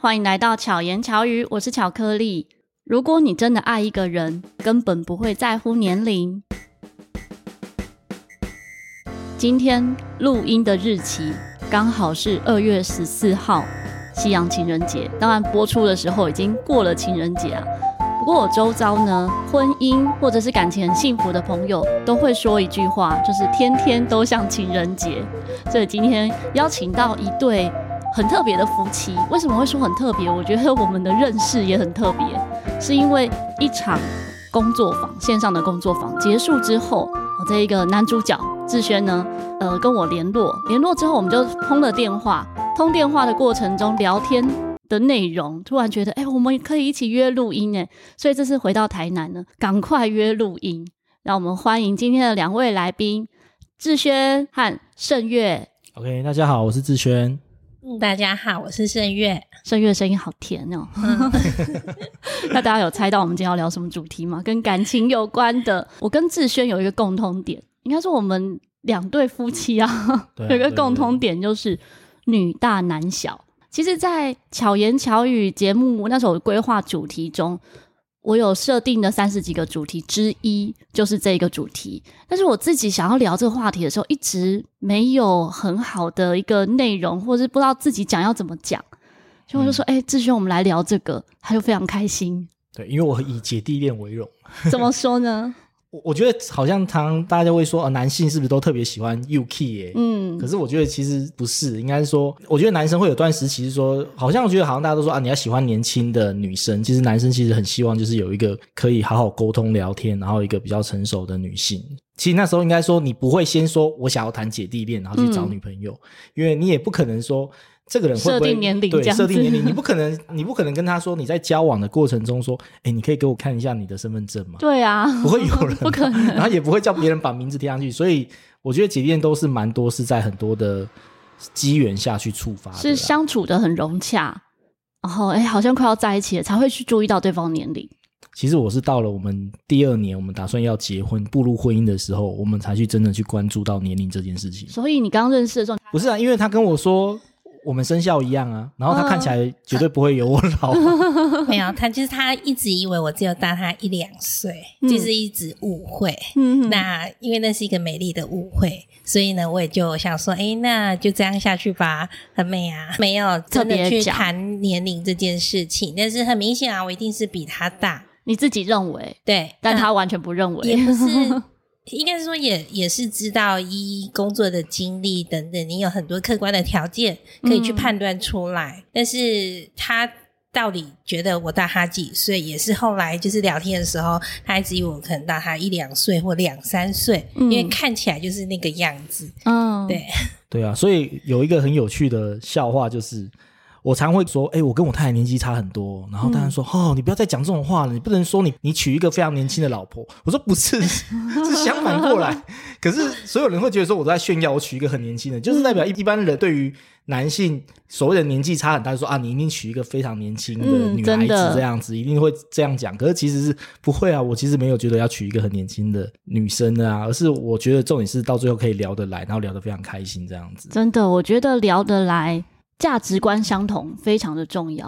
欢迎来到巧言巧语，我是巧克力。如果你真的爱一个人，根本不会在乎年龄。今天录音的日期刚好是二月十四号，西洋情人节。当然播出的时候已经过了情人节啊。不过我周遭呢，婚姻或者是感情很幸福的朋友都会说一句话，就是天天都像情人节。所以今天邀请到一对很特别的夫妻。为什么会说很特别？我觉得我们的认识也很特别，是因为一场工作坊，线上的工作坊结束之后，我这一个男主角志轩呢，呃，跟我联络，联络之后我们就通了电话。通电话的过程中聊天的内容，突然觉得，哎、我们可以一起约录音哎，所以这次回到台南呢，赶快约录音。让我们欢迎今天的两位来宾，志轩和盛月。OK，大家好，我是志轩。嗯，大家好，我是盛月。盛月声音好甜哦。嗯、那大家有猜到我们今天要聊什么主题吗？跟感情有关的。我跟志轩有一个共通点，应该说我们两对夫妻啊，啊 有一个共通点就是。女大男小，其实，在巧言巧语节目那时候规划主题中，我有设定的三十几个主题之一就是这个主题。但是我自己想要聊这个话题的时候，一直没有很好的一个内容，或是不知道自己讲要怎么讲，所以我就说：“哎、嗯，志轩，我们来聊这个。”他就非常开心。对，因为我以姐弟恋为荣。怎么说呢？我我觉得好像常常大家会说，呃，男性是不是都特别喜欢 UK 耶？嗯，可是我觉得其实不是，应该是说，我觉得男生会有段时期是说，好像我觉得好像大家都说啊，你要喜欢年轻的女生，其实男生其实很希望就是有一个可以好好沟通聊天，然后一个比较成熟的女性。其实那时候应该说，你不会先说我想要谈姐弟恋，然后去找女朋友，嗯，因为你也不可能说。这个人会不会设定年龄？对，设定年龄，你不可能，你不可能跟他说，你在交往的过程中说，哎，你可以给我看一下你的身份证吗？对啊，不会有人，不可能，然后也不会叫别人把名字贴上去。所以我觉得姐弟恋都是蛮多是在很多的机缘下去触发的，是相处的很融洽，然后哎，好像快要在一起了，才会去注意到对方年龄。其实我是到了我们第二年，我们打算要结婚、步入婚姻的时候，我们才去真的去关注到年龄这件事情。所以你刚认识的时候，不是啊，因为他跟我说。我们生肖一样啊，然后他看起来绝对不会有我老。嗯、没有，他就是他一直以为我只有大他一两岁，嗯、就是一直误会。嗯，那因为那是一个美丽的误会，所以呢，我也就想说，哎，那就这样下去吧，很美啊，没有真的去谈年龄这件事情，但是很明显啊，我一定是比他大。你自己认为对，但他完全不认为，也不是。应该是说也，也也是知道一工作的经历等等，你有很多客观的条件可以去判断出来。嗯、但是他到底觉得我大他几岁，也是后来就是聊天的时候，他还质疑我可能大他一两岁或两三岁，嗯、因为看起来就是那个样子。嗯，对，对啊，所以有一个很有趣的笑话就是。我常会说，哎、欸，我跟我太太年纪差很多，然后大家说，嗯、哦，你不要再讲这种话了，你不能说你你娶一个非常年轻的老婆。我说不是，是相反过来。可是所有人会觉得说我在炫耀，我娶一个很年轻的，就是代表一一般人对于男性所谓的年纪差很大，就说啊，你一定娶一个非常年轻的女孩子这样子，嗯、一定会这样讲。可是其实是不会啊，我其实没有觉得要娶一个很年轻的女生的啊，而是我觉得重点是到最后可以聊得来，然后聊得非常开心这样子。真的，我觉得聊得来。价值观相同非常的重要，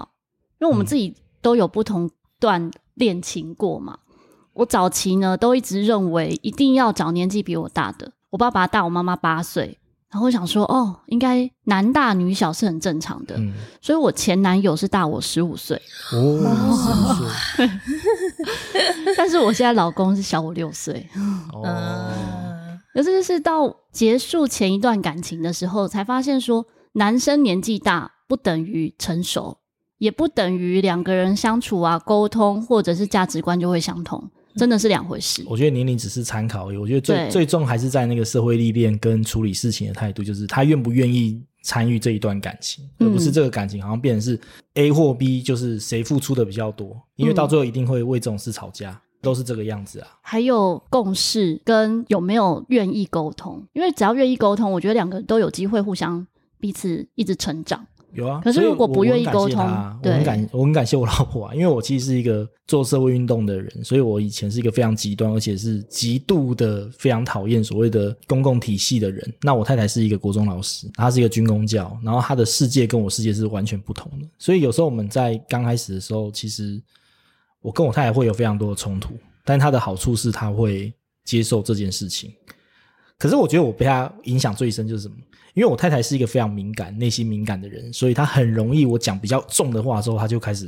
因为我们自己都有不同段恋情过嘛。嗯、我早期呢都一直认为一定要找年纪比我大的，我爸爸大我妈妈八岁，然后我想说哦，应该男大女小是很正常的，嗯、所以我前男友是大我十五岁。哦，但是我现在老公是小我六岁。哦，可是是到结束前一段感情的时候才发现说。男生年纪大不等于成熟，也不等于两个人相处啊、沟通或者是价值观就会相同，真的是两回事。我觉得年龄只是参考而已，我觉得最最重还是在那个社会历练跟处理事情的态度，就是他愿不愿意参与这一段感情，嗯、而不是这个感情好像变成是 A 或 B，就是谁付出的比较多，因为到最后一定会为这种事吵架，嗯、都是这个样子啊。还有共识跟有没有愿意沟通，因为只要愿意沟通，我觉得两个人都有机会互相。彼此一直成长，有啊。可是如果不愿意沟通，我很感我很感谢我老婆啊，因为我其实是一个做社会运动的人，所以我以前是一个非常极端，而且是极度的非常讨厌所谓的公共体系的人。那我太太是一个国中老师，她是一个军工教，然后她的世界跟我世界是完全不同的。所以有时候我们在刚开始的时候，其实我跟我太太会有非常多的冲突，但她的好处是她会接受这件事情。可是我觉得我被他影响最深就是什么？因为我太太是一个非常敏感、内心敏感的人，所以她很容易我讲比较重的话的时候，她就开始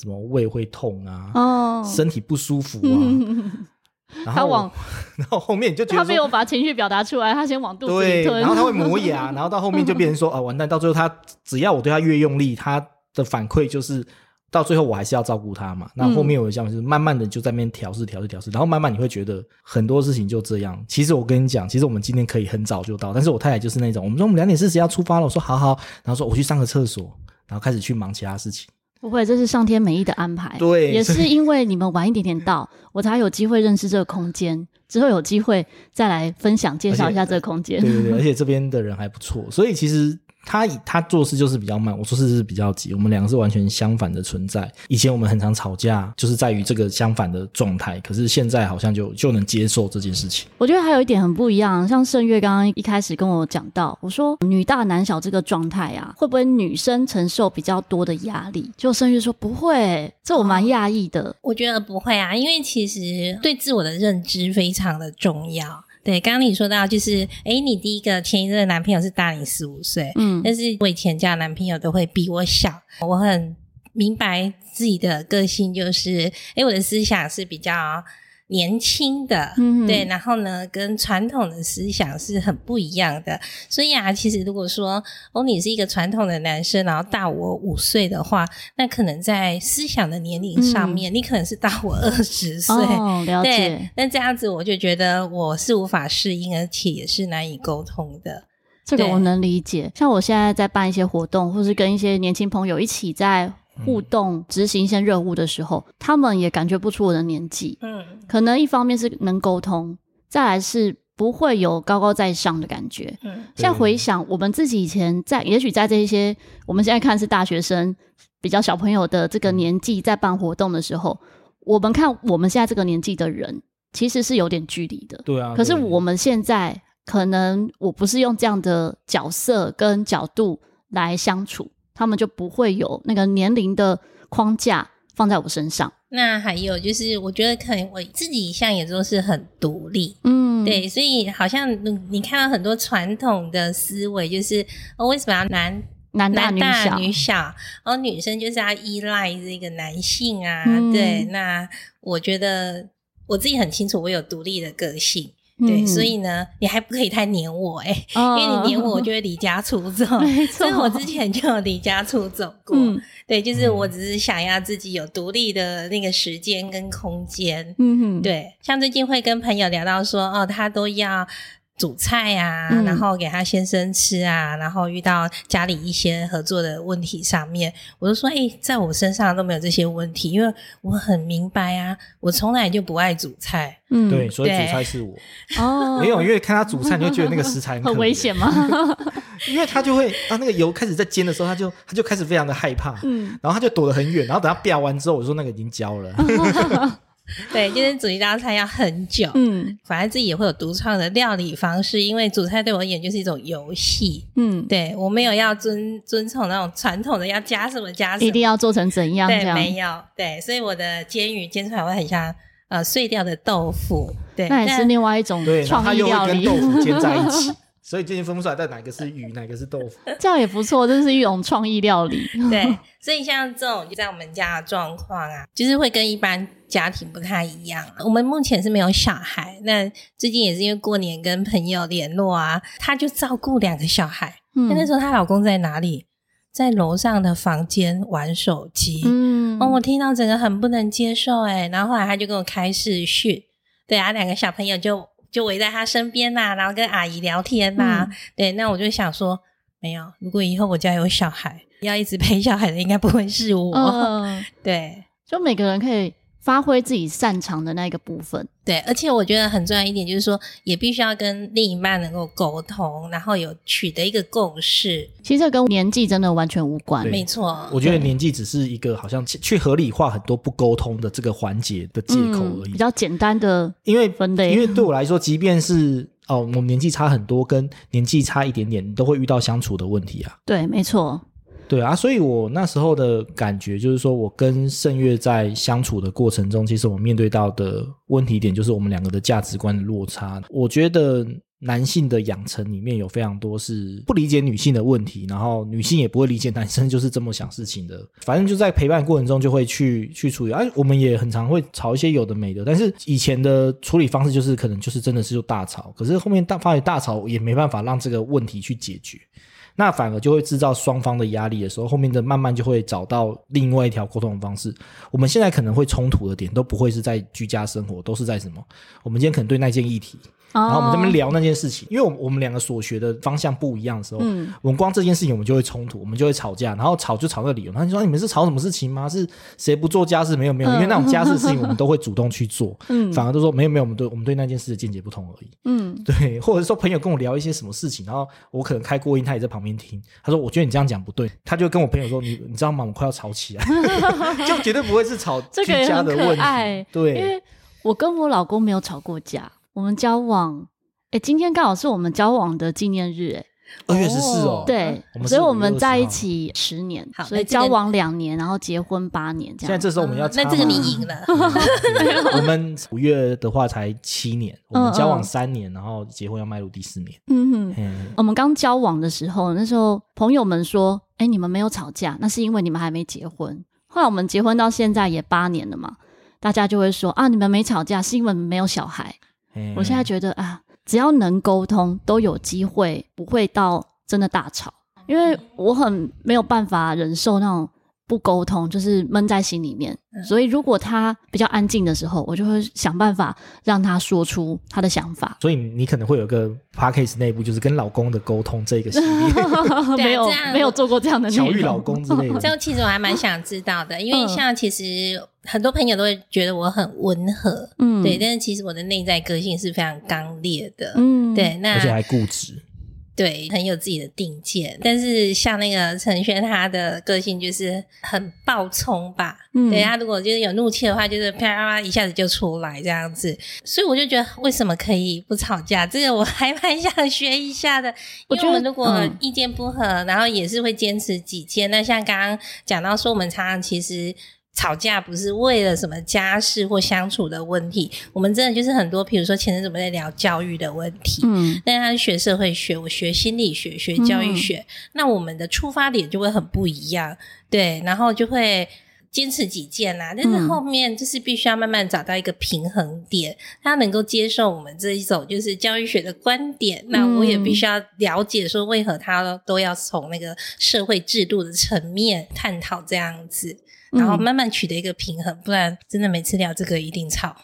什么胃会痛啊，哦，身体不舒服啊。嗯、然后他往，然后后面你就觉得他没有把情绪表达出来，他先往肚子里吞，然后他会磨牙，然后到后面就变成说啊，完蛋，到最后他只要我对他越用力，他的反馈就是。到最后我还是要照顾他嘛，那后面有一项就是慢慢的就在那边调试调试调试，然后慢慢你会觉得很多事情就这样。其实我跟你讲，其实我们今天可以很早就到，但是我太太就是那种，我们说我们两点四十要出发了，我说好好，然后说我去上个厕所，然后开始去忙其他事情。不会，这是上天美意的安排。对，也是因为你们晚一点点到，我才有机会认识这个空间，之后有机会再来分享介绍一下这个空间。对对对，而且这边的人还不错，所以其实。他以他做事就是比较慢，我做事是比较急，我们两个是完全相反的存在。以前我们很常吵架，就是在于这个相反的状态。可是现在好像就就能接受这件事情。我觉得还有一点很不一样，像盛月刚刚一开始跟我讲到，我说女大男小这个状态啊，会不会女生承受比较多的压力？就盛月说不会，这我蛮讶异的。我觉得不会啊，因为其实对自我的认知非常的重要。对，刚刚你说到就是，哎，你第一个前一任男朋友是大你十五岁，嗯，但是我以前交的男朋友都会比我小，我很明白自己的个性，就是，哎，我的思想是比较。年轻的，嗯，对，然后呢，跟传统的思想是很不一样的。所以啊，其实如果说哦，你是一个传统的男生，然后大我五岁的话，那可能在思想的年龄上面，嗯、你可能是大我二十岁。哦，了解。对，那这样子我就觉得我是无法适应，而且也是难以沟通的。这个我能理解。像我现在在办一些活动，或是跟一些年轻朋友一起在。互动执行一些任务的时候，他们也感觉不出我的年纪。嗯，可能一方面是能沟通，再来是不会有高高在上的感觉。嗯，现在回想我们自己以前在，也许在这些我们现在看是大学生比较小朋友的这个年纪，在办活动的时候，我们看我们现在这个年纪的人，其实是有点距离的。对啊，可是我们现在可能我不是用这样的角色跟角度来相处。他们就不会有那个年龄的框架放在我身上。那还有就是，我觉得可能我自己一向也都是很独立，嗯，对，所以好像你看到很多传统的思维，就是哦，为什么要男男大女小？女小，哦，女生就是要依赖这个男性啊，嗯、对。那我觉得我自己很清楚，我有独立的个性。对，所以呢，你还不可以太黏我哎、欸，哦、因为你黏我，我就会离家出走。所以我之前就有离家出走过。嗯、对，就是我只是想要自己有独立的那个时间跟空间。嗯哼，对，像最近会跟朋友聊到说，哦，他都要。煮菜啊，嗯、然后给他先生吃啊，然后遇到家里一些合作的问题上面，我就说，哎、欸，在我身上都没有这些问题，因为我很明白啊，我从来就不爱煮菜。嗯，对，所以煮菜是我。哦，没有，因为看他煮菜，你就觉得那个食材很，很危险吗？因为他就会啊，那个油开始在煎的时候，他就他就开始非常的害怕，嗯，然后他就躲得很远，然后等他煸完之后，我说那个已经焦了。对，今天煮一道菜要很久。嗯，反正自己也会有独创的料理方式，因为煮菜对我而言就是一种游戏。嗯，对，我没有要遵遵从那种传统的要加什么加什么，一定要做成怎样？对，没有。对，所以我的煎鱼煎出来会很像呃碎掉的豆腐。对，那也是另外一种创意料理。对，然后它又跟豆腐煎在一起。所以最近分不出来，到底哪个是鱼，哪个是豆腐？这样也不错，这是一种创意料理。对，所以像这种就在我们家的状况啊，就是会跟一般家庭不太一样。我们目前是没有小孩，那最近也是因为过年跟朋友联络啊，她就照顾两个小孩。嗯，那时候她老公在哪里？在楼上的房间玩手机。嗯，哦，我听到整个很不能接受哎，然后后来他就跟我开视讯，对啊，两个小朋友就。就围在他身边呐、啊，然后跟阿姨聊天呐、啊。嗯、对，那我就想说，没有，如果以后我家有小孩，要一直陪小孩的，应该不会是我。嗯、对，就每个人可以发挥自己擅长的那个部分。对，而且我觉得很重要一点就是说，也必须要跟另一半能够沟通，然后有取得一个共识。其实这跟年纪真的完全无关，没错。我觉得年纪只是一个好像去合理化很多不沟通的这个环节的借口而已，嗯、比较简单的因为分类。因为对我来说，即便是哦，我们年纪差很多，跟年纪差一点点，你都会遇到相处的问题啊。对，没错。对啊，所以我那时候的感觉就是说，我跟盛月在相处的过程中，其实我面对到的问题点就是我们两个的价值观的落差。我觉得男性的养成里面有非常多是不理解女性的问题，然后女性也不会理解男生就是这么想事情的。反正就在陪伴过程中就会去去处理。而、啊，我们也很常会吵一些有的没的，但是以前的处理方式就是可能就是真的是就大吵，可是后面大发现大吵也没办法让这个问题去解决。那反而就会制造双方的压力的时候，后面的慢慢就会找到另外一条沟通的方式。我们现在可能会冲突的点都不会是在居家生活，都是在什么？我们今天可能对那件议题。然后我们这边聊那件事情，因为我们我们两个所学的方向不一样的时候，嗯，我们光这件事情我们就会冲突，我们就会吵架，然后吵就吵那个理由。然后你说你们是吵什么事情吗？是谁不做家事？没有没有，因为那种家事的事情我们都会主动去做，嗯，反而都说没有没有，我们对我们对那件事的见解不同而已，嗯，对，或者是说朋友跟我聊一些什么事情，然后我可能开过音，他也在旁边听，他说我觉得你这样讲不对，他就跟我朋友说你你知道吗？我快要吵起来，就绝对不会是吵居家的问题，对，因为我跟我老公没有吵过架，我们交往。哎，今天刚好是我们交往的纪念日，哎，二月十四哦，对，所以我们在一起十年，所以交往两年，然后结婚八年，这样。现在这时候我们要，那这个你赢了。我们五月的话才七年，我们交往三年，然后结婚要迈入第四年。嗯哼，我们刚交往的时候，那时候朋友们说，哎，你们没有吵架，那是因为你们还没结婚。后来我们结婚到现在也八年了嘛，大家就会说啊，你们没吵架是因为没有小孩。我现在觉得啊。只要能沟通，都有机会不会到真的大吵。因为我很没有办法忍受那种不沟通，就是闷在心里面。所以如果他比较安静的时候，我就会想办法让他说出他的想法。所以你可能会有个 podcast 内部，就是跟老公的沟通这个系列，没有没有做过这样的巧遇老公之类的。这样其实我还蛮想知道的，因为像其实。很多朋友都会觉得我很温和，嗯，对，但是其实我的内在个性是非常刚烈的，嗯，对，那而且还固执，对，很有自己的定见。但是像那个陈轩，他的个性就是很暴冲吧，嗯，对，他如果就是有怒气的话，就是啪啪啪一下子就出来这样子。所以我就觉得，为什么可以不吵架？这个我还蛮想学一下的。因为我们如果意见不合，然后也是会坚持己见。那像刚刚讲到说，我们常常其实。吵架不是为了什么家事或相处的问题，我们真的就是很多，比如说前阵子我们在聊教育的问题，嗯，但是他是学社会学，我学心理学，学教育学，嗯，那我们的出发点就会很不一样，对，然后就会坚持己见啦，但是后面就是必须要慢慢找到一个平衡点，他能够接受我们这一种就是教育学的观点，那我也必须要了解说为何他都要从那个社会制度的层面探讨这样子。然后慢慢取得一个平衡，嗯、不然真的每次聊这个一定吵。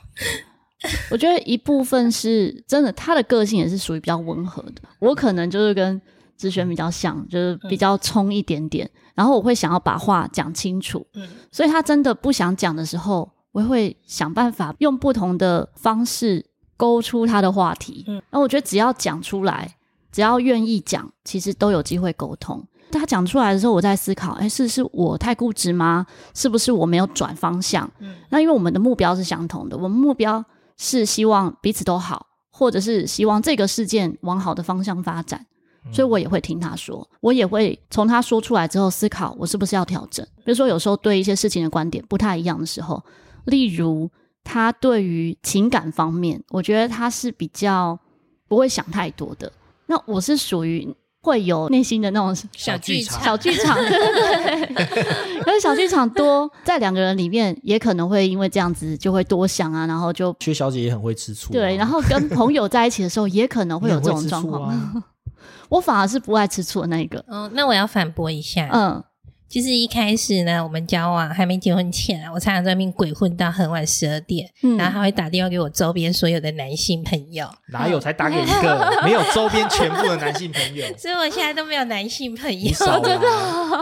我觉得一部分是真的，他的个性也是属于比较温和的。我可能就是跟芷瑄比较像，就是比较冲一点点。嗯、然后我会想要把话讲清楚，嗯，所以他真的不想讲的时候，我会想办法用不同的方式勾出他的话题。嗯，那我觉得只要讲出来，只要愿意讲，其实都有机会沟通。他讲出来的时候，我在思考：哎，是是我太固执吗？是不是我没有转方向？嗯，那因为我们的目标是相同的，我们目标是希望彼此都好，或者是希望这个事件往好的方向发展，所以我也会听他说，我也会从他说出来之后思考，我是不是要调整？比如说，有时候对一些事情的观点不太一样的时候，例如他对于情感方面，我觉得他是比较不会想太多的。那我是属于。会有内心的那种小剧场，小剧场，对 对对。可是小剧场多在两个人里面，也可能会因为这样子就会多想啊，然后就薛小姐也很会吃醋，对。然后跟朋友在一起的时候，也可能会有这种状况。啊、我反而是不爱吃醋的那一个。嗯，那我要反驳一下，嗯，就是一开始呢，我们交往还没结婚前啊，我常常在外面鬼混到很晚十二点，嗯，然后他会打电话给我周边所有的男性朋友。哪有才打给一个？没有周边全部的男性朋友。所以我现在都没有男性朋友。真的。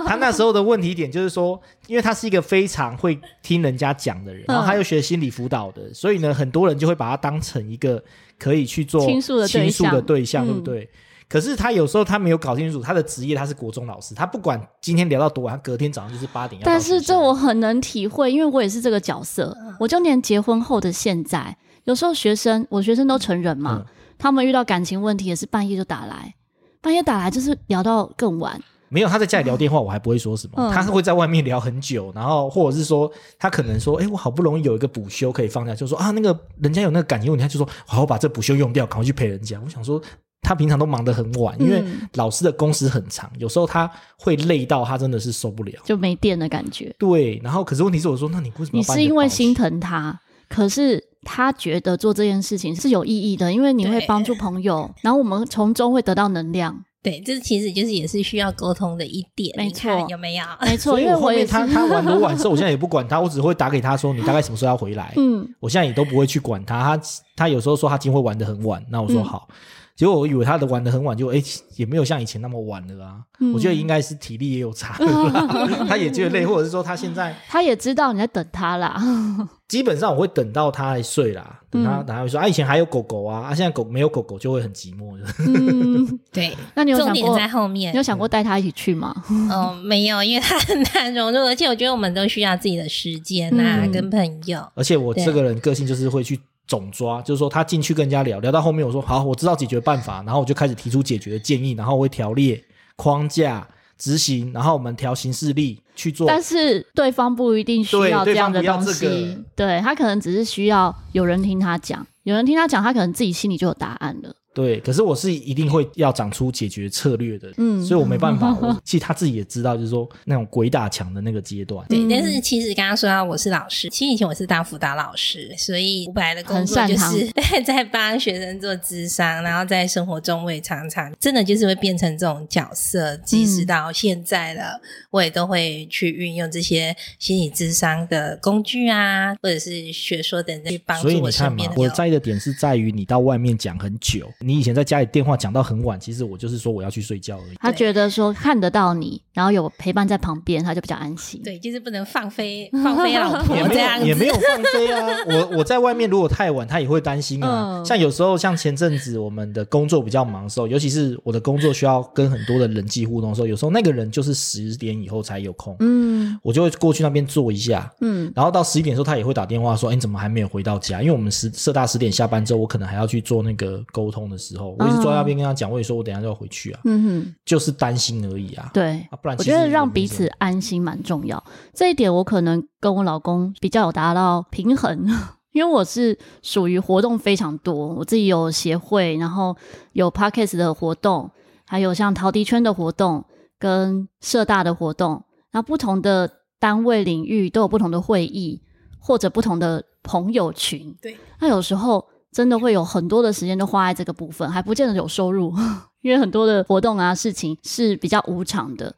他那时候的问题点就是说，因为他是一个非常会听人家讲的人，然后他又学心理辅导的，所以呢，很多人就会把他当成一个可以去做倾诉的倾诉的对象，对不对？可是他有时候他没有搞清楚他的职业，他是国中老师，他不管今天聊到多晚，他隔天早上就是八点要。但是这我很能体会，因为我也是这个角色。我就连结婚后的现在，有时候学生，我学生都成人嘛，嗯、他们遇到感情问题也是半夜就打来，半夜打来就是聊到更晚。没有他在家里聊电话，我还不会说什么，嗯、他是会在外面聊很久，然后或者是说他可能说，哎，我好不容易有一个补休可以放假，就说啊，那个人家有那个感情问题，他就说好，我把这补休用掉，赶快去陪人家。我想说。他平常都忙得很晚，因为老师的工时很长，嗯、有时候他会累到他真的是受不了，就没电的感觉。对，然后可是问题是，我说那你为什么？你是因为心疼他，可是他觉得做这件事情是有意义的，因为你会帮助朋友，然后我们从中会得到能量。对，这其实就是也是需要沟通的一点，没错，有没有？没错，因为后面他他玩多晚所以，我现在也不管他，我只会打给他说你大概什么时候要回来。嗯，我现在也都不会去管他，他他有时候说他今天会玩的很晚，那我说好。嗯结果我以为他的玩的很晚，就哎、欸、也没有像以前那么晚了啊。嗯、我觉得应该是体力也有差，他也觉得累，或者是说他现在他也知道你在等他啦。基本上我会等到他来睡啦，等他等他会说啊，以前还有狗狗啊，啊现在狗没有狗狗就会很寂寞。嗯，对。那你有想过重点在后面？你有想过带他一起去吗？嗯、哦，没有，因为他很难融入，而且我觉得我们都需要自己的时间呐、啊，嗯、跟朋友。而且我这个人个性就是会去。总抓就是说，他进去跟人家聊聊到后面，我说好，我知道解决办法，然后我就开始提出解决的建议，然后我会条列框架执行，然后我们调行事例去做。但是对方不一定需要这样的东西，对他可能只是需要有人听他讲，有人听他讲，他可能自己心里就有答案了。对，可是我是一定会要长出解决策略的，嗯，所以我没办法。我其实他自己也知道，就是说那种鬼打墙的那个阶段。对，但是其实刚刚说到我是老师，其实以前我是当辅导老师，所以我本来的工作就是 在帮学生做智商，然后在生活中我也常常真的就是会变成这种角色，即使到现在了，我也都会去运用这些心理智商的工具啊，或者是学说等等去帮助我身边的。所以你看嘛，我在意的点是在于你到外面讲很久。你以前在家里电话讲到很晚，其实我就是说我要去睡觉而已。他觉得说看得到你，然后有陪伴在旁边，他就比较安心。对，就是不能放飞 放飞老婆这样子也没有放飞啊。我我在外面如果太晚，他也会担心啊。嗯、像有时候像前阵子我们的工作比较忙的时候，尤其是我的工作需要跟很多的人际互动的时候，有时候那个人就是十点以后才有空，嗯，我就会过去那边坐一下，嗯，然后到十一点的时候，他也会打电话说，哎，你怎么还没有回到家？因为我们十社大十点下班之后，我可能还要去做那个沟通的。时候，我一直坐在那边跟他讲，我也说我等一下就要回去啊，嗯哼，就是担心而已啊。对，啊、不然我觉得让彼此安心蛮重要。这一点我可能跟我老公比较有达到平衡，因为我是属于活动非常多，我自己有协会，然后有 Podcast 的活动，还有像陶笛圈的活动跟社大的活动，然后不同的单位领域都有不同的会议或者不同的朋友群。对，那有时候。真的会有很多的时间都花在这个部分，还不见得有收入，因为很多的活动啊事情是比较无偿的。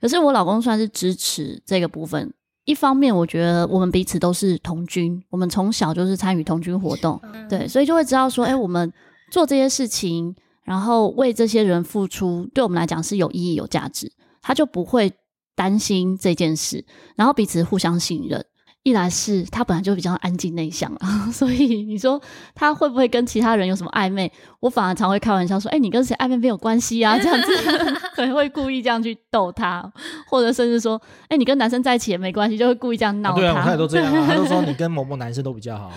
可是我老公算是支持这个部分，一方面我觉得我们彼此都是同军，我们从小就是参与同军活动，对，所以就会知道说，哎，我们做这些事情，然后为这些人付出，对我们来讲是有意义、有价值，他就不会担心这件事，然后彼此互相信任。一来是他本来就比较安静内向啊，所以你说他会不会跟其他人有什么暧昧？我反而常会开玩笑说：“哎、欸，你跟谁暧昧没有关系啊？”这样子 可能会故意这样去逗他，或者甚至说：“哎、欸，你跟男生在一起也没关系。”就会故意这样闹他。啊对啊，我看都这样啊，他都说 你跟某某男生都比较好啊。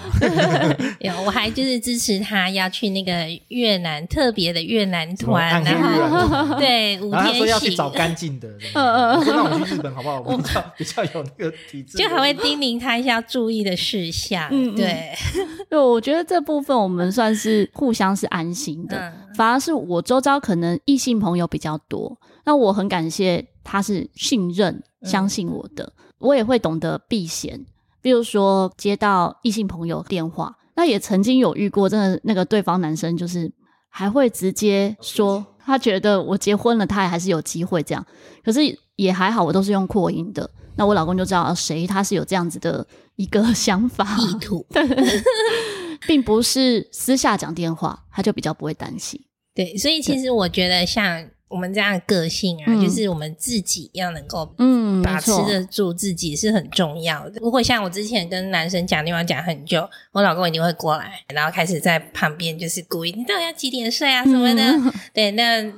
有，我还就是支持他要去那个越南特别的越南团，然后对，五天然后他说要去找干净的。嗯嗯，我说那我们去日本好不好？我比较比较有那个体质，就还会叮咛。他一下注意的事项，嗯、对，对，我觉得这部分我们算是互相是安心的，嗯、反而是我周遭可能异性朋友比较多，那我很感谢他是信任、相信我的，嗯、我也会懂得避嫌，比如说接到异性朋友电话，那也曾经有遇过，真的那个对方男生就是还会直接说他觉得我结婚了，他也还是有机会这样。可是也还好，我都是用扩音的，那我老公就知道谁他是有这样子的一个 想法。意图，并不是私下讲电话，他就比较不会担心。对，所以其实我觉得像。我们这样的个性啊，嗯、就是我们自己要能够嗯把持得住自己是很重要的。如果像我之前跟男生讲电话讲很久，我老公一定会过来，然后开始在旁边就是故意，你到底要几点睡啊什么的。嗯、对，那。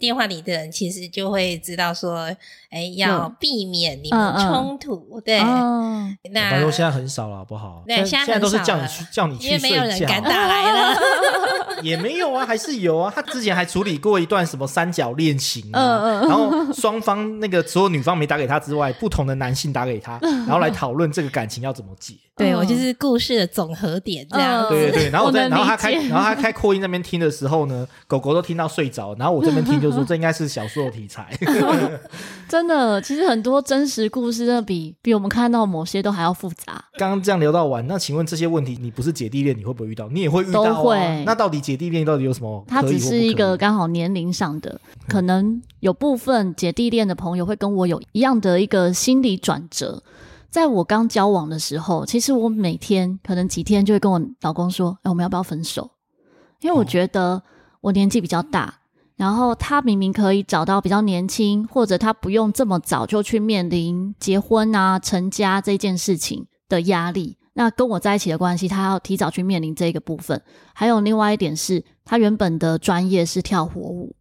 电话里的人其实就会知道说，哎，要避免你们冲突，嗯嗯、对。哦、那他说现在很少了，好不好？对，现在，现在都是叫你去叫你去睡觉，因为没有人敢打来了。也没有啊，还是有啊。他之前还处理过一段什么三角恋情，嗯嗯，然后双方那个除了女方没打给他之外，不同的男性打给他，然后来讨论这个感情要怎么解。对，我就是故事的总和点这样。对对对，然后我在，然后他开，然后他开扩音那边听的时候呢，狗狗都听到睡着，然后我这边听就说这应该是小说的题材。真的，其实很多真实故事，的比比我们看到某些都还要复杂。刚刚这样聊到完，那请问这些问题，你不是姐弟恋，你会不会遇到？你也会遇到啊？都会。那到底姐弟恋到底有什么？它只是一个刚好年龄上的，可能有部分姐弟恋的朋友会跟我有一样的一个心理转折。在我刚交往的时候，其实我每天可能几天就会跟我老公说：“哎，我们要不要分手？”因为我觉得我年纪比较大，然后他明明可以找到比较年轻，或者他不用这么早就去面临结婚啊、成家这件事情的压力。那跟我在一起的关系，他要提早去面临这个部分。还有另外一点是，他原本的专业是跳火舞，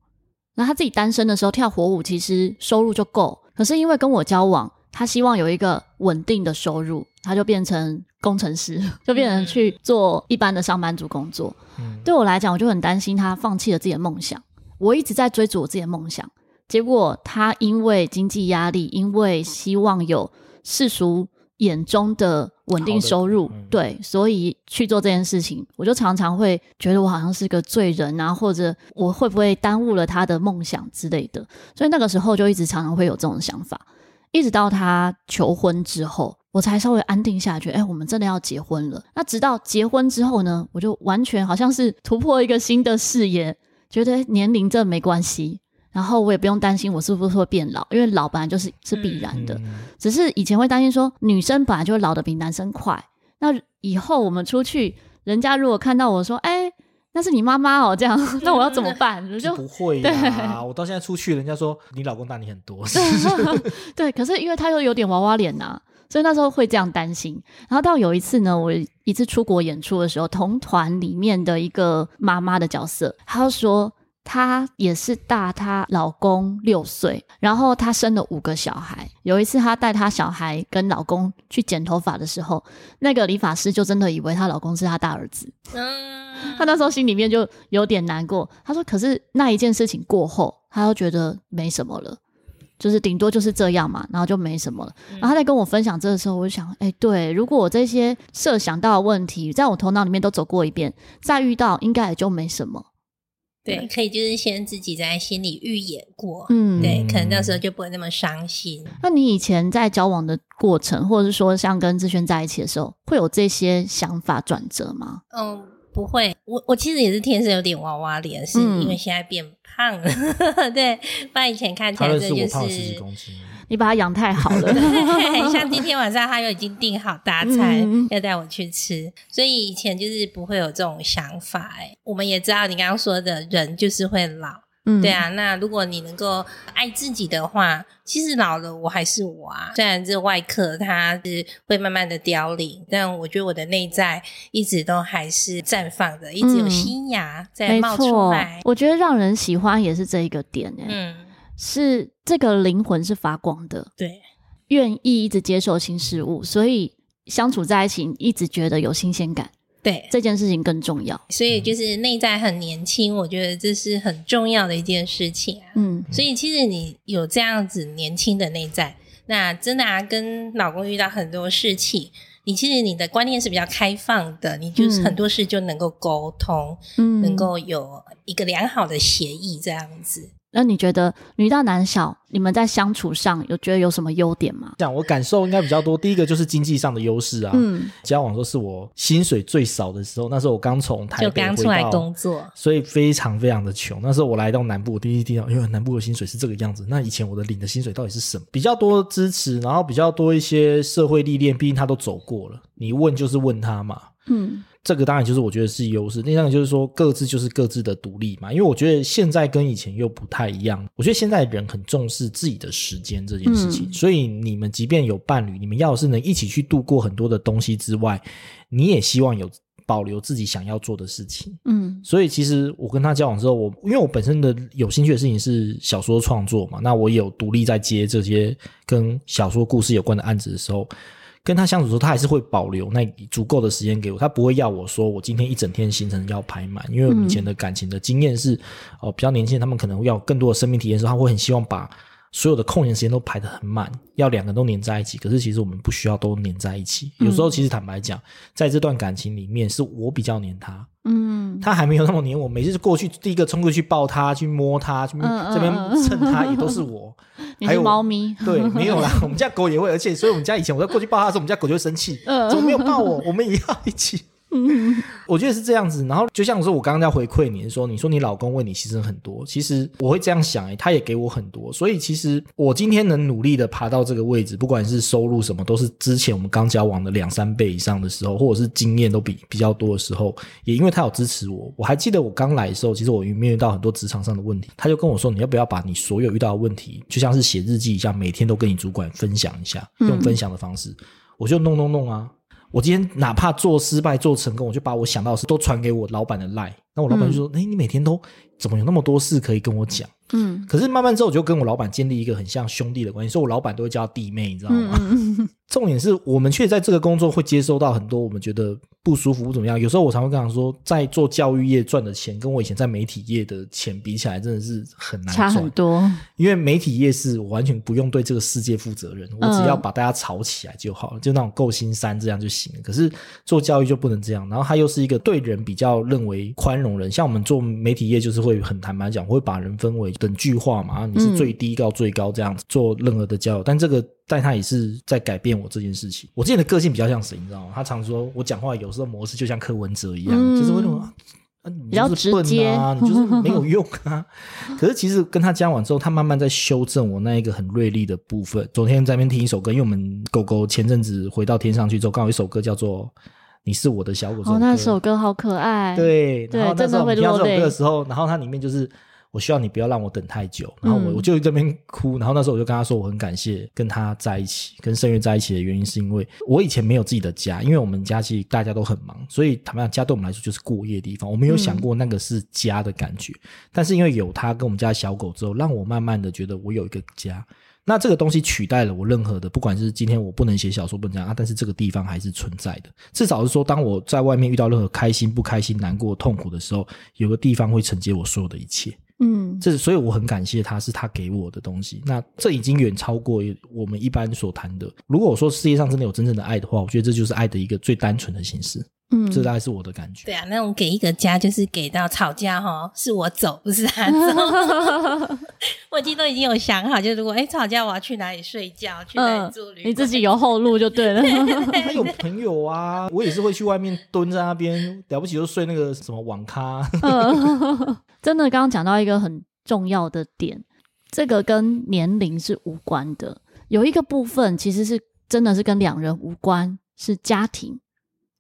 那他自己单身的时候跳火舞，其实收入就够。可是因为跟我交往，他希望有一个稳定的收入，他就变成工程师，就变成去做一般的上班族工作。嗯、对我来讲，我就很担心他放弃了自己的梦想。我一直在追逐我自己的梦想，结果他因为经济压力，因为希望有世俗眼中的稳定收入，嗯、对，所以去做这件事情，我就常常会觉得我好像是个罪人啊，或者我会不会耽误了他的梦想之类的。所以那个时候就一直常常会有这种想法。一直到他求婚之后，我才稍微安定下去。哎，我们真的要结婚了。那直到结婚之后呢，我就完全好像是突破一个新的视野，觉得年龄这没关系。然后我也不用担心我是不是会变老，因为老本来就是是必然的。嗯、只是以前会担心说，女生本来就会老的比男生快。那以后我们出去，人家如果看到我说，哎。那是你妈妈哦，这样，那我要怎么办？嗯、就不会呀、啊，我到现在出去，人家说你老公大你很多，对，可是因为他又有点娃娃脸呐、啊，所以那时候会这样担心。然后到有一次呢，我一次出国演出的时候，同团里面的一个妈妈的角色，她说。她也是大她老公六岁，然后她生了五个小孩。有一次，她带她小孩跟老公去剪头发的时候，那个理发师就真的以为她老公是她大儿子。嗯，她那时候心里面就有点难过。她说：“可是那一件事情过后，她又觉得没什么了，就是顶多就是这样嘛，然后就没什么了。”然后他在跟我分享这个时候，我就想：哎，对，如果我这些设想到的问题在我头脑里面都走过一遍，再遇到应该也就没什么。对，可以就是先自己在心里预演过，嗯，对，可能到时候就不会那么伤心。那你以前在交往的过程，或者是说像跟志轩在一起的时候，会有这些想法转折吗？嗯，不会。我我其实也是天生有点娃娃脸，是因为现在变胖了。嗯、对，不然以前看起来这就是。你把它养太好了，对，像今天晚上他又已经订好大餐，嗯、要带我去吃，所以以前就是不会有这种想法。哎，我们也知道你刚刚说的人就是会老，嗯，对啊。那如果你能够爱自己的话，其实老了我还是我啊。虽然这外壳它是会慢慢的凋零，但我觉得我的内在一直都还是绽放的，一直有新芽在冒出来。嗯、我觉得让人喜欢也是这一个点，哎，嗯。是这个灵魂是发光的，对，愿意一直接受新事物，所以相处在一起一直觉得有新鲜感，对，这件事情更重要。所以就是内在很年轻，我觉得这是很重要的一件事情啊。嗯，所以其实你有这样子年轻的内在，那真的啊，跟老公遇到很多事情。你其实你的观念是比较开放的，你就是很多事就能够沟通，嗯，能够有一个良好的协议这样子。那你觉得女大男小，你们在相处上有觉得有什么优点吗？这样我感受应该比较多。第一个就是经济上的优势啊，嗯，交往说是我薪水最少的时候，那时候我刚从台北回到，就刚出来工作，所以非常非常的穷。那时候我来到南部，我第一听到，因为南部的薪水是这个样子。那以前我的领的薪水到底是什么？比较多支持，然后比较多一些社会历练，毕竟他都走过了，你问就是问他嘛，嗯。这个当然就是我觉得是优势，另外就是说各自就是各自的独立嘛。因为我觉得现在跟以前又不太一样，我觉得现在人很重视自己的时间这件事情，嗯、所以你们即便有伴侣，你们要是能一起去度过很多的东西之外，你也希望有保留自己想要做的事情。嗯，所以其实我跟他交往之后，我因为我本身的有兴趣的事情是小说创作嘛，那我有独立在接这些跟小说故事有关的案子的时候。跟他相处的时候，他还是会保留那足够的时间给我，他不会要我说我今天一整天行程要排满，因为以前的感情的经验是，哦、呃，比较年轻人他们可能要更多的生命体验的时候，他会很希望把所有的空闲时间都排得很满，要两个人都黏在一起。可是其实我们不需要都黏在一起，有时候其实坦白讲，在这段感情里面是我比较黏他。嗯，他还没有那么黏我，每次过去第一个冲过去抱他，去摸他，去这边蹭他，也都是我。还有猫咪，对，没有啦，我们家狗也会，而且所以我们家以前我在过去抱它的时候，我们家狗就会生气，怎么没有抱我？我们也要一起。嗯，我觉得是这样子。然后就像说，我刚刚在回馈你说，你说你老公为你牺牲很多，其实我会这样想，哎，他也给我很多。所以其实我今天能努力的爬到这个位置，不管是收入什么，都是之前我们刚交往的两三倍以上的时候，或者是经验都比比较多的时候，也因为他有支持我。我还记得我刚来的时候，其实我面遇到很多职场上的问题，他就跟我说，你要不要把你所有遇到的问题，就像是写日记一样，每天都跟你主管分享一下，用分享的方式，我就弄弄弄啊。我今天哪怕做失败做成功，我就把我想到的事都传给我老板的 Line。那我老板就说：“哎、嗯欸，你每天都怎么有那么多事可以跟我讲？”嗯，可是慢慢之后，我就跟我老板建立一个很像兄弟的关系，所以我老板都会叫弟妹，你知道吗？嗯、重点是我们却在这个工作会接收到很多我们觉得不舒服不怎么样。有时候我常会跟他说，在做教育业赚的钱，跟我以前在媒体业的钱比起来，真的是很难赚，差很多。因为媒体业是我完全不用对这个世界负责任，我只要把大家吵起来就好了，就那种够心酸这样就行了。可是做教育就不能这样，然后他又是一个对人比较认为宽容人，像我们做媒体业就是会很坦白讲，会把人分为等句话嘛。啊，你是最低到最高这样子做任何的交友，嗯、但这个但他也是在改变我这件事情。我之前的个性比较像谁，你知道吗？他常说我讲话有时候模式就像柯文哲一样，嗯、就是为什么？啊、你就是笨啊，你就是没有用啊。可是其实跟他交往之后，他慢慢在修正我那一个很锐利的部分。昨天在那边听一首歌，因为我们狗狗前阵子回到天上去之后，刚好有一首歌叫做《你是我的小狗》。哦，那首歌好可爱。对，然后那时候我们听到这首歌的时候，然后它里面就是。我希望你不要让我等太久，然后我我就这边哭，然后那时候我就跟他说，我很感谢跟他在一起，跟盛月在一起的原因是因为我以前没有自己的家，因为我们家其实大家都很忙，所以坦白讲，家对我们来说就是过夜的地方，我没有想过那个是家的感觉。但是因为有他跟我们家小狗之后，让我慢慢的觉得我有一个家。那这个东西取代了我任何的，不管是今天我不能写小说不能讲啊，但是这个地方还是存在的。至少是说，当我在外面遇到任何开心、不开心、难过、痛苦的时候，有个地方会承接我所有的一切。嗯，这所以我很感谢他，是他给我的东西。那这已经远超过我们一般所谈的。如果我说世界上真的有真正的爱的话，我觉得这就是爱的一个最单纯的形式。嗯，这大概是我的感觉。对啊，那种给一个家，就是给到吵架哈，是我走，不是他走。我已经都已经有想好，就如果哎吵架，我要去哪里睡觉，去哪里住旅、呃、你自己有后路就对了。他有朋友啊，我也是会去外面蹲在那边，了不起就睡那个什么网咖。呃、真的，刚刚讲到一个很重要的点，这个跟年龄是无关的，有一个部分其实是真的是跟两人无关，是家庭。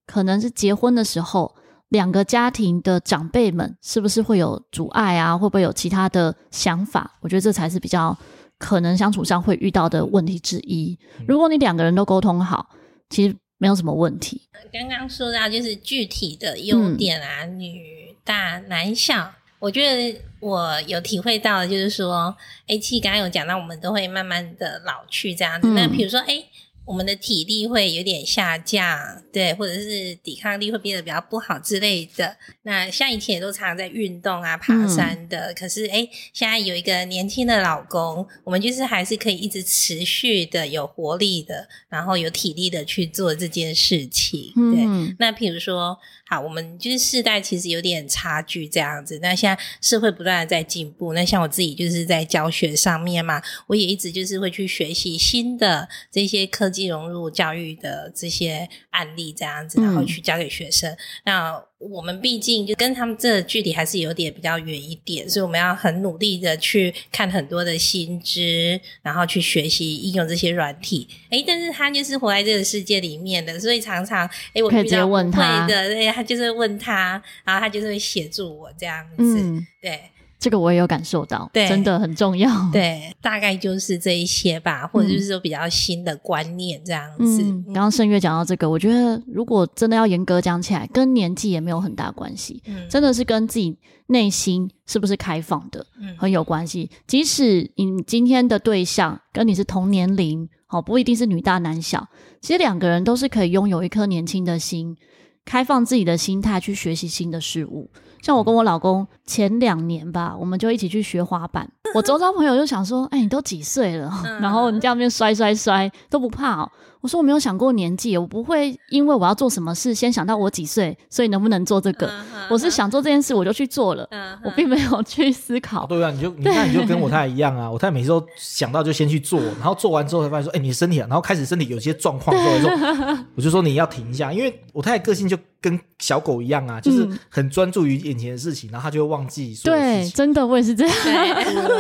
可能是结婚的时候，两个家庭的长辈们是不是会有阻碍啊？会不会有其他的想法？我觉得这才是比较可能相处上会遇到的问题之一。如果你两个人都沟通好，其实没有什么问题。刚刚说到就是具体的优点啊，嗯、女大男小，我觉得我有体会到的就是说，哎，其实刚刚有讲到，我们都会慢慢的老去这样子。嗯、那比如说，哎。我们的体力会有点下降，对，或者是抵抗力会变得比较不好之类的。那像以前也都常常在运动啊、爬山的，嗯、可是哎现在有一个年轻的老公，我们就是还是可以一直持续的有活力的，然后有体力的去做这件事情。对，嗯、那比如说，好，我们就是世代其实有点差距这样子。那现在社会不断的在进步，那像我自己就是在教学上面嘛，我也一直就是会去学习新的这些科技。融入教育的这些案例，这样子，然后去教给学生。嗯、那我们毕竟就跟他们这距离还是有点比较远一点，所以我们要很努力的去看很多的新知，然后去学习应用这些软体。哎，但是他就是活在这个世界里面的，所以常常哎，我比较不会的，对，他就是问他，然后他就是会协助我这样子，嗯、对。这个我也有感受到，对，真的很重要。对，大概就是这一些吧，或者就是说比较新的观念这样子。嗯，刚刚盛月讲到这个，我觉得如果真的要严格讲起来，跟年纪也没有很大关系，嗯，真的是跟自己内心是不是开放的，嗯，很有关系。即使你今天的对象跟你是同年龄，好，不一定是女大男小，其实两个人都是可以拥有一颗年轻的心，开放自己的心态去学习新的事物。像我跟我老公前两年吧，我们就一起去学滑板。我周遭朋友就想说：“哎，你都几岁了？然后你这样面摔摔摔都不怕哦。”我说：“我没有想过年纪，我不会因为我要做什么事先想到我几岁，所以能不能做这个。我是想做这件事，我就去做了，我并没有去思考。”对啊，你就你看，你就跟我太太一样啊！我太太每次都想到就先去做，然后做完之后才发现说：“哎，你的身体啊。”然后开始身体有些状况的时候，我就说你要停一下，因为我太太个性就跟小狗一样啊，就是很专注于眼前的事情，然后他就会忘记。对，真的我也是这样。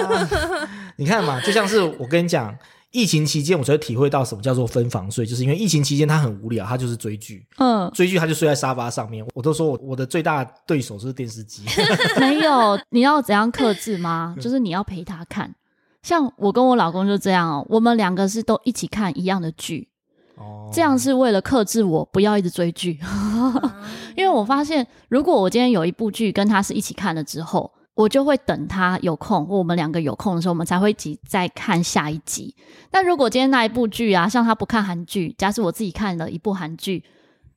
你看嘛，就像是我跟你讲，疫情期间我才会体会到什么叫做分房睡，就是因为疫情期间他很无聊，他就是追剧，嗯，追剧他就睡在沙发上面。我都说我我的最大的对手是电视机。没有，你要怎样克制吗？就是你要陪他看。像我跟我老公就这样哦，我们两个是都一起看一样的剧，哦，这样是为了克制我不要一直追剧。因为我发现，如果我今天有一部剧跟他是一起看了之后。我就会等他有空，或我们两个有空的时候，我们才会一起再看下一集。但如果今天那一部剧啊，像他不看韩剧，假使我自己看了一部韩剧，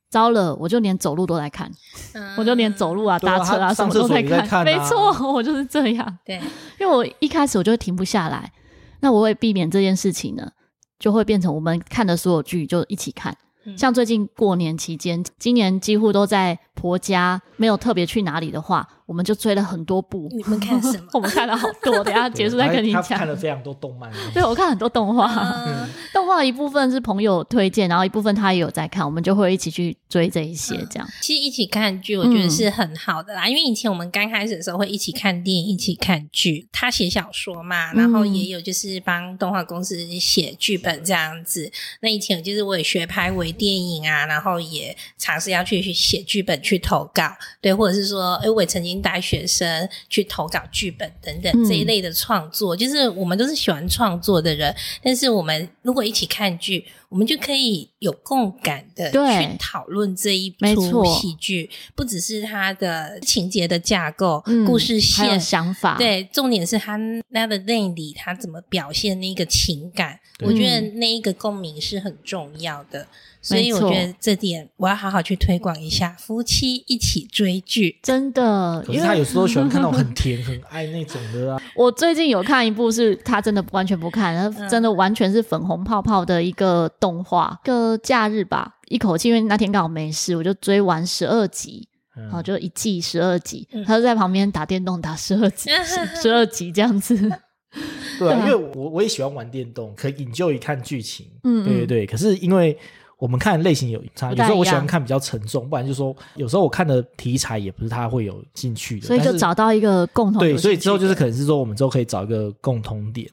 糟了，我就连走路都在看，嗯、我就连走路啊、搭车啊什么都在看。看啊、没错，我就是这样。对，因为我一开始我就停不下来，那我会避免这件事情呢，就会变成我们看的所有剧就一起看。嗯、像最近过年期间，今年几乎都在婆家，没有特别去哪里的话。我们就追了很多部，你们看什么？我们看了好多，等下结束再跟你讲。看了非常多动漫，对，我看很多动画，嗯、动画一部分是朋友推荐，然后一部分他也有在看，我们就会一起去追这一些，这样。其实一起看剧，我觉得是很好的啦，嗯、因为以前我们刚开始的时候会一起看电影，一起看剧。他写小说嘛，然后也有就是帮动画公司写剧本这样子。嗯、那以前就是我也学拍微电影啊，然后也尝试要去去写剧本去投稿，对，或者是说，哎，我也曾经。带学生去投稿剧本等等这一类的创作，嗯、就是我们都是喜欢创作的人。但是我们如果一起看剧，我们就可以有共感的去讨论这一出戏剧，不只是它的情节的架构、嗯、故事线、想法。对，重点是它那的内里，它怎么表现那个情感。我觉得那一个共鸣是很重要的。所以我觉得这点我要好好去推广一下，夫妻一起追剧，真的。可是他有时候喜欢看到很甜、很爱那种的啊。我最近有看一部，是他真的完全不看，他真的完全是粉红泡泡的一个动画。一个假日吧，一口气，因为那天刚好没事，我就追完十二集，然后就一季十二集，他就在旁边打电动打十二集，十二集这样子。对啊，因为我我也喜欢玩电动，可以引咎于看剧情。嗯，对对对。可是因为。我们看的类型有差，有时候我喜欢看比较沉重，不然就是说有时候我看的题材也不是他会有兴趣的，所以就找到一个共同对，所以之后就是可能是说我们之后可以找一个共同点。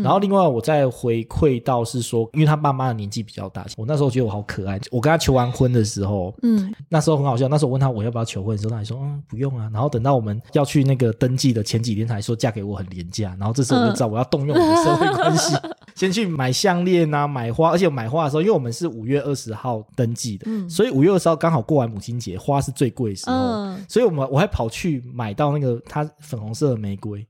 然后另外我再回馈到是说，因为他爸妈的年纪比较大，我那时候觉得我好可爱。我跟他求完婚的时候，嗯，那时候很好笑。那时候我问他我要不要求婚的时候，他还说嗯不用啊。然后等到我们要去那个登记的前几天，他还说嫁给我很廉价。然后这时候我就知道我要动用我的社会关系，嗯、先去买项链啊，买花。而且我买花的时候，因为我们是五月二十号登记的，嗯、所以五月二十号刚好过完母亲节，花是最贵的时候。嗯、所以我们我还跑去买到那个他粉红色的玫瑰。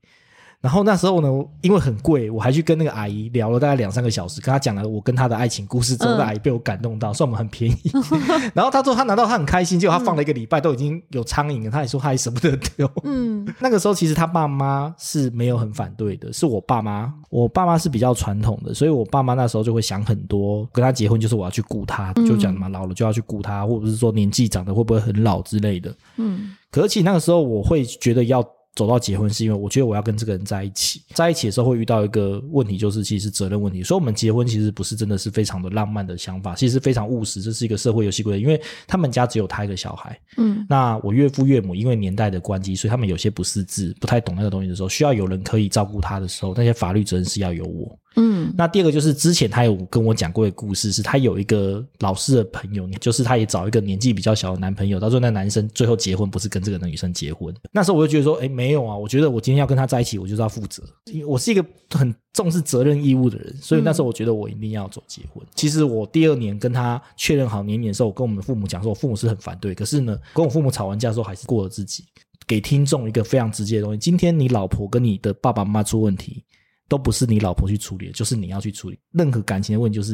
然后那时候呢，因为很贵，我还去跟那个阿姨聊了大概两三个小时，跟她讲了我跟她的爱情故事之后，那阿姨被我感动到，算我们很便宜。然后她说她拿到她很开心，结果她放了一个礼拜都已经有苍蝇了，她还说她还舍不得丢。嗯，那个时候其实她爸妈是没有很反对的，是我爸妈，我爸妈是比较传统的，所以我爸妈那时候就会想很多，跟她结婚就是我要去顾她，就讲嘛，老了就要去顾她，或者是说年纪长得会不会很老之类的。嗯，可是其实那个时候我会觉得要。走到结婚是因为我觉得我要跟这个人在一起，在一起的时候会遇到一个问题，就是其实是责任问题。所以，我们结婚其实不是真的是非常的浪漫的想法，其实非常务实。这是一个社会游戏规则，因为他们家只有他一个小孩。嗯，那我岳父岳母因为年代的关系，所以他们有些不识字，不太懂那个东西的时候，需要有人可以照顾他的时候，那些法律责任是要由我。嗯，那第二个就是之前他有跟我讲过的故事，是他有一个老师的朋友，就是他也找一个年纪比较小的男朋友，到时候那男生最后结婚不是跟这个女生结婚。那时候我就觉得说，哎，没有啊，我觉得我今天要跟他在一起，我就是要负责，因为我是一个很重视责任义务的人，所以那时候我觉得我一定要走结婚。其实我第二年跟他确认好年龄的时候，我跟我们父母讲说，我父母是很反对，可是呢，跟我父母吵完架之后，还是过了自己，给听众一个非常直接的东西：今天你老婆跟你的爸爸妈妈出问题。都不是你老婆去处理，就是你要去处理。任何感情的问题，就是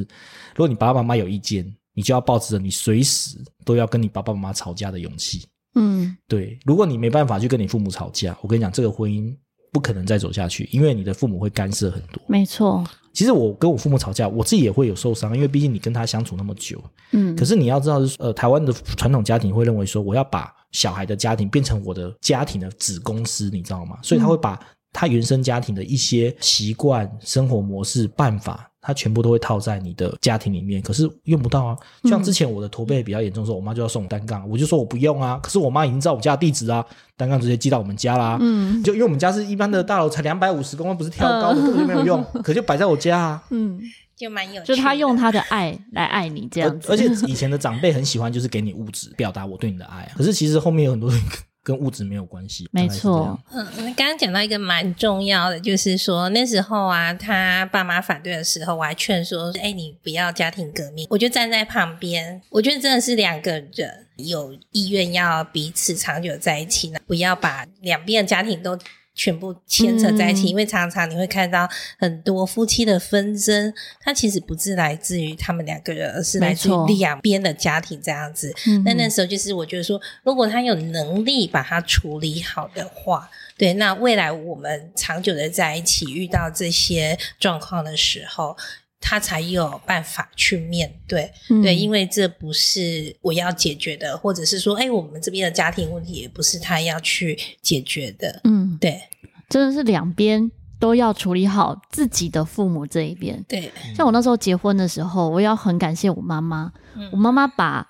如果你爸爸妈妈有意见，你就要抱持着你随时都要跟你爸爸妈妈吵架的勇气。嗯，对。如果你没办法去跟你父母吵架，我跟你讲，这个婚姻不可能再走下去，因为你的父母会干涉很多。没错。其实我跟我父母吵架，我自己也会有受伤，因为毕竟你跟他相处那么久。嗯。可是你要知道，呃，台湾的传统家庭会认为说，我要把小孩的家庭变成我的家庭的子公司，你知道吗？所以他会把。他原生家庭的一些习惯、生活模式、办法，他全部都会套在你的家庭里面，可是用不到啊。像之前我的驼背比较严重的时候，我妈就要送我单杠，我就说我不用啊。可是我妈已经知道我家地址啊，单杠直接寄到我们家啦。嗯，就因为我们家是一般的大楼，才两百五十公分，不是挑高的，根本就没有用，可就摆在我家啊。嗯，就蛮有趣，就他用他的爱来爱你这样子。而且以前的长辈很喜欢就是给你物质，表达我对你的爱啊。可是其实后面有很多人。跟物质没有关系，没错。嗯，刚刚讲到一个蛮重要的，就是说那时候啊，他爸妈反对的时候，我还劝说：“哎，你不要家庭革命。”我就站在旁边，我觉得真的是两个人有意愿要彼此长久在一起呢，不要把两边的家庭都。全部牵扯在一起，嗯，因为常常你会看到很多夫妻的纷争，它其实不是来自于他们两个人，而是来自于两边的家庭这样子。那那时候就是我觉得说，如果他有能力把它处理好的话，对，那未来我们长久的在一起，遇到这些状况的时候。他才有办法去面对，嗯、对，因为这不是我要解决的，或者是说，哎，我们这边的家庭问题也不是他要去解决的，嗯，对，真的是两边都要处理好自己的父母这一边，对。像我那时候结婚的时候，我要很感谢我妈妈，嗯、我妈妈把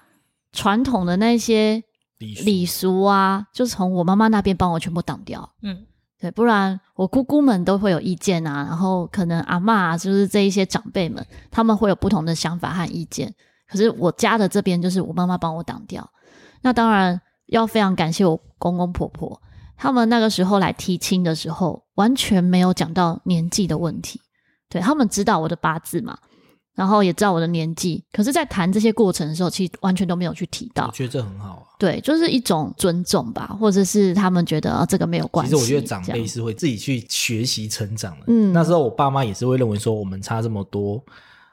传统的那些礼俗。啊，就从我妈妈那边帮我全部挡掉，嗯。对，不然我姑姑们都会有意见啊，然后可能阿嬷啊，就是这一些长辈们，他们会有不同的想法和意见。可是我家的这边就是我妈妈帮我挡掉。那当然要非常感谢我公公婆婆，他们那个时候来提亲的时候，完全没有讲到年纪的问题。对，他们知道我的八字嘛。然后也知道我的年纪，可是，在谈这些过程的时候，其实完全都没有去提到。我觉得这很好啊。对，就是一种尊重吧，或者是他们觉得啊，这个没有关系。其实我觉得长辈是会自己去学习成长的。嗯，那时候我爸妈也是会认为说我们差这么多。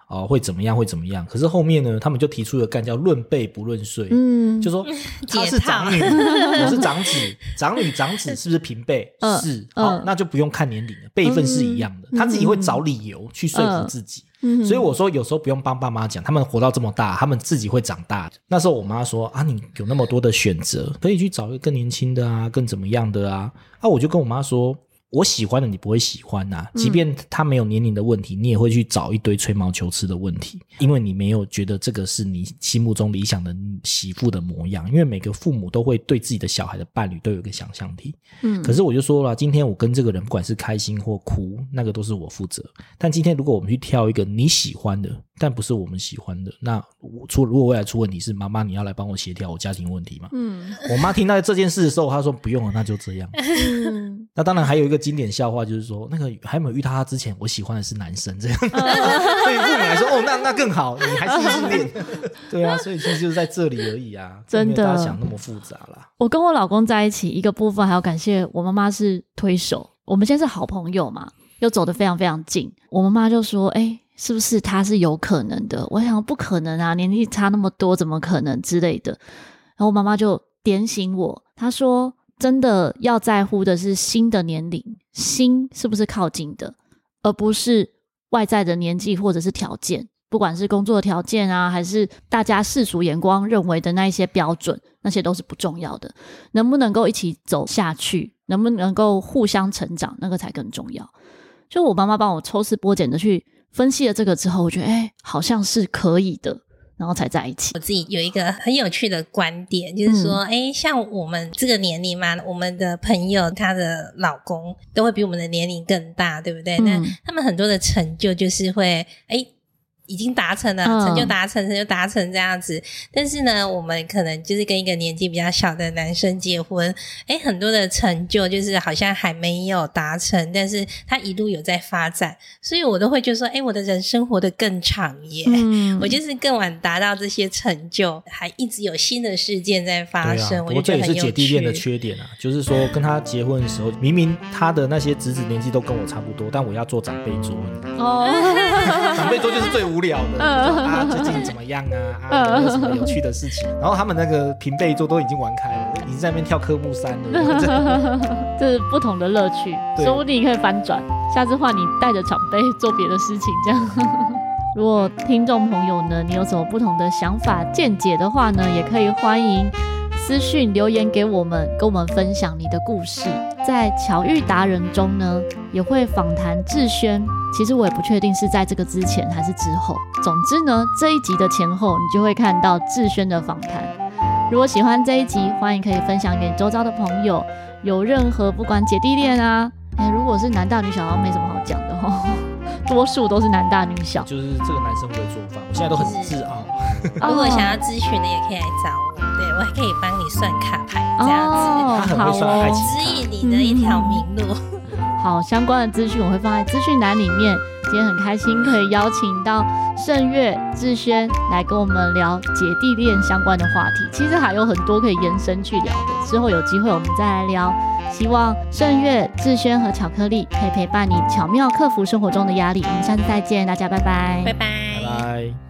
哦，会怎么样？会怎么样？可是后面呢，他们就提出了干叫“论辈不论岁”，嗯，就说 他是长女，我是长子，长女长子是不是平辈？呃、是，好、呃哦，那就不用看年龄了，辈分是一样的。嗯、他自己会找理由去说服自己。嗯、所以我说，有时候不用帮爸妈讲，他们活到这么大，他们自己会长大。那时候我妈说啊，你有那么多的选择，可以去找一个更年轻的啊，更怎么样的啊？啊，我就跟我妈说。我喜欢的你不会喜欢呐、啊，即便他没有年龄的问题，嗯、你也会去找一堆吹毛求疵的问题，因为你没有觉得这个是你心目中理想的媳妇的模样。因为每个父母都会对自己的小孩的伴侣都有一个想象力。嗯，可是我就说了，今天我跟这个人不管是开心或哭，那个都是我负责。但今天如果我们去挑一个你喜欢的，但不是我们喜欢的，那我出如果未来出问题是妈妈你要来帮我协调我家庭问题吗？嗯，我妈听到这件事的时候，她说不用了，那就这样。嗯，那当然还有一个。经典笑话就是说，那个还没有遇到他之前，我喜欢的是男生，这样。对于父母来说，哦，那那更好，你还是异性恋。对啊，所以其实就是在这里而已啊，真的，大家想那么复杂啦。我跟我老公在一起，一个部分还要感谢我妈妈是推手，我们现在是好朋友嘛，又走得非常非常近。我妈妈就说：“哎，是不是他是有可能的？”我想不可能啊，年纪差那么多，怎么可能之类的。然后我妈妈就点醒我，她说：“真的要在乎的是心的年龄，心是不是靠近的，而不是外在的年纪或者是条件。”不管是工作条件啊，还是大家世俗眼光认为的那一些标准，那些都是不重要的。能不能够一起走下去，能不能够互相成长，那个才更重要。就我妈妈帮我抽丝剥茧的去分析了这个之后，我觉得哎，好像是可以的，然后才在一起。我自己有一个很有趣的观点，就是说，哎、嗯，像我们这个年龄嘛，我们的朋友她的老公都会比我们的年龄更大，对不对？嗯、那他们很多的成就就是会哎。已经达成了，成就达成，成就达成这样子。但是呢，我们可能就是跟一个年纪比较小的男生结婚，诶，很多的成就就是好像还没有达成，但是他一路有在发展，所以我都会觉得说，诶，我的人生活得更长耶。嗯，我就是更晚达到这些成就，还一直有新的事件在发生。我觉得也是姐弟恋的缺点啊，就是说跟他结婚的时候，明明他的那些侄子年纪都跟我差不多，但我要做长辈桌。哦，是最无聊的，啊，最近怎么样啊？啊，有没有什么有趣的事情？然后他们那个平辈桌都已经玩开了，已经在那边跳科目三了，这是不同的乐趣，说不定你可以翻转，下次换你带着长辈做别的事情，这样。如果听众朋友呢，你有什么不同的想法见解的话呢，也可以欢迎私讯留言给我们，跟我们分享你的故事。在巧遇达人中呢，也会访谈志轩。其实我也不确定是在这个之前还是之后。总之呢，这一集的前后，你就会看到志轩的访谈。如果喜欢这一集，欢迎可以分享给周遭的朋友。有任何不管姐弟恋啊，哎，如果是男大女小，好像没什么好讲的哈。多数都是男大女小。就是这个男生会做饭，我现在都很自傲。如果想要咨询的，也可以来找我。对，我还可以帮你算卡牌，这样子。哦、他很会算爱情卡，指引你的一条明路。嗯好，相关的资讯我会放在资讯栏里面。今天很开心可以邀请到盛月、志轩来跟我们聊姐弟恋相关的话题。其实还有很多可以延伸去聊的，之后有机会我们再来聊。希望盛月、志轩和巧克力可以陪伴你巧妙克服生活中的压力。我们下次再见，大家拜拜，拜拜，拜拜。